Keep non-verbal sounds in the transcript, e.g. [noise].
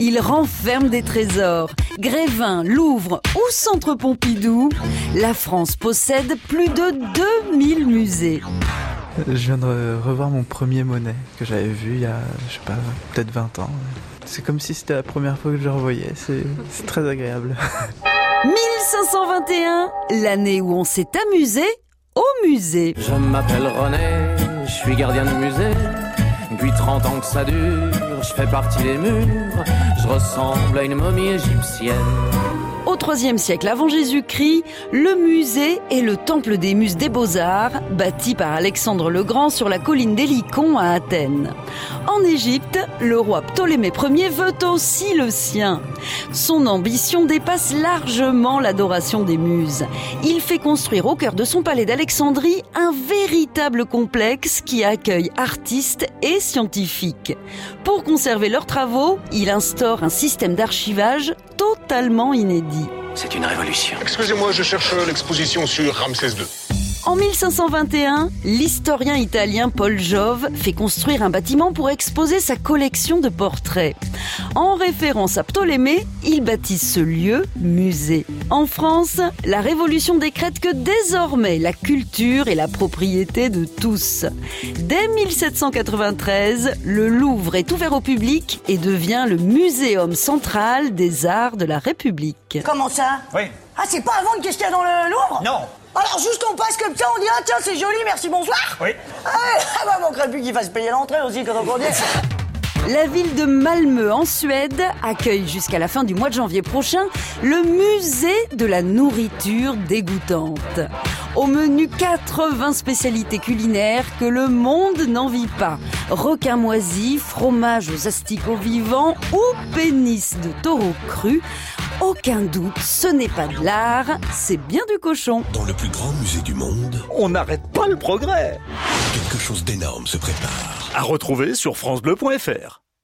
Il renferme des trésors. Grévin, Louvre ou Centre Pompidou, la France possède plus de 2000 musées. Je viens de revoir mon premier Monet que j'avais vu il y a, je sais pas, peut-être 20 ans. C'est comme si c'était la première fois que je le revoyais. C'est très agréable. 1521, l'année où on s'est amusé au musée. Je m'appelle René, je suis gardien de musée. Depuis 30 ans que ça dure, je fais partie des murs. Je ressemble à une momie égyptienne. Au IIIe siècle avant Jésus-Christ, le musée est le temple des muses des beaux-arts, bâti par Alexandre le Grand sur la colline d'Hélicon à Athènes. En Égypte, le roi Ptolémée Ier veut aussi le sien. Son ambition dépasse largement l'adoration des muses. Il fait construire au cœur de son palais d'Alexandrie un véritable complexe qui accueille artistes et scientifiques. Pour conserver leurs travaux, il instaure un système d'archivage totalement inédit. C'est une révolution. Excusez-moi, je cherche l'exposition sur Ramsès II. En 1521, l'historien italien Paul Jove fait construire un bâtiment pour exposer sa collection de portraits. En référence à Ptolémée, il baptise ce lieu musée. En France, la Révolution décrète que désormais la culture est la propriété de tous. Dès 1793, le Louvre est ouvert au public et devient le muséum central des arts de la République. Comment ça? Oui. Ah, c'est pas avant qu'est-ce qu'il y a dans le Louvre Non. Alors juste on passe comme ça, on dit ah tiens c'est joli, merci, bonsoir Oui. Ah, [laughs] ah bah manquerait plus qu'il fasse payer l'entrée aussi quand on conduit. [laughs] La ville de Malmö en Suède accueille jusqu'à la fin du mois de janvier prochain le musée de la nourriture dégoûtante. Au menu 80 spécialités culinaires que le monde n'envie pas. Requin moisi, fromage aux asticots vivants ou pénis de taureau cru. Aucun doute, ce n'est pas de l'art, c'est bien du cochon. Dans le plus grand musée du monde, On n'arrête pas le progrès. quelque chose d'énorme se prépare. À retrouver sur FranceBleu.fr.